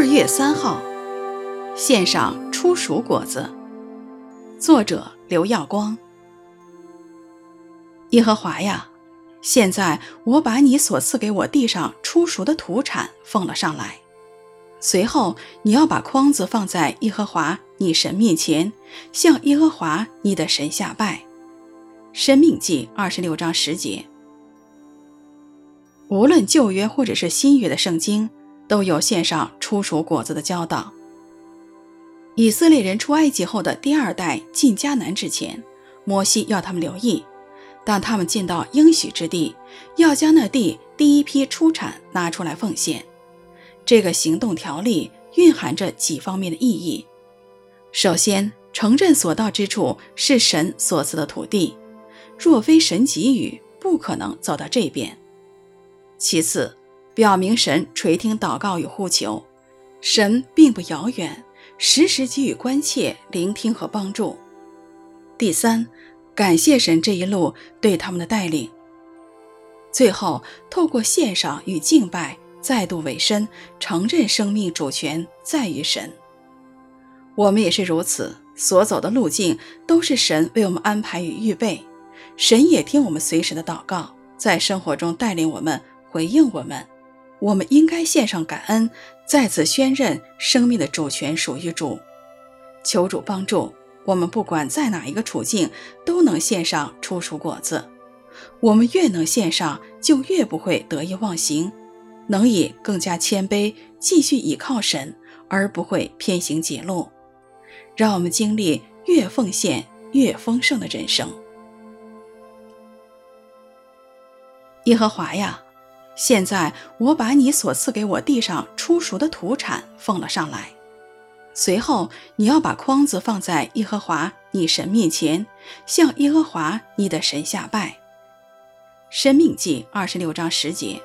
二月三号，献上初熟果子。作者刘耀光。耶和华呀，现在我把你所赐给我地上初熟的土产奉了上来。随后，你要把筐子放在耶和华你神面前，向耶和华你的神下拜。申命记二十六章十节。无论旧约或者是新约的圣经，都有献上初熟果子的教导。以色列人出埃及后的第二代进迦南之前，摩西要他们留意，当他们进到应许之地，要将那地第一批出产拿出来奉献。这个行动条例蕴含着几方面的意义。首先，承认所到之处是神所赐的土地，若非神给予，不可能走到这边。其次，表明神垂听祷告与呼求，神并不遥远，时时给予关切、聆听和帮助。第三，感谢神这一路对他们的带领。最后，透过献上与敬拜，再度委身，承认生命主权在于神。我们也是如此，所走的路径都是神为我们安排与预备。神也听我们随时的祷告，在生活中带领我们，回应我们。我们应该献上感恩，再次宣认生命的主权属于主。求主帮助我们，不管在哪一个处境，都能献上初熟果子。我们越能献上，就越不会得意忘形，能以更加谦卑继续倚靠神，而不会偏行己路。让我们经历越奉献越丰盛的人生。耶和华呀！现在我把你所赐给我地上出熟的土产奉了上来，随后你要把筐子放在耶和华你神面前，向耶和华你的神下拜。申命记二十六章十节。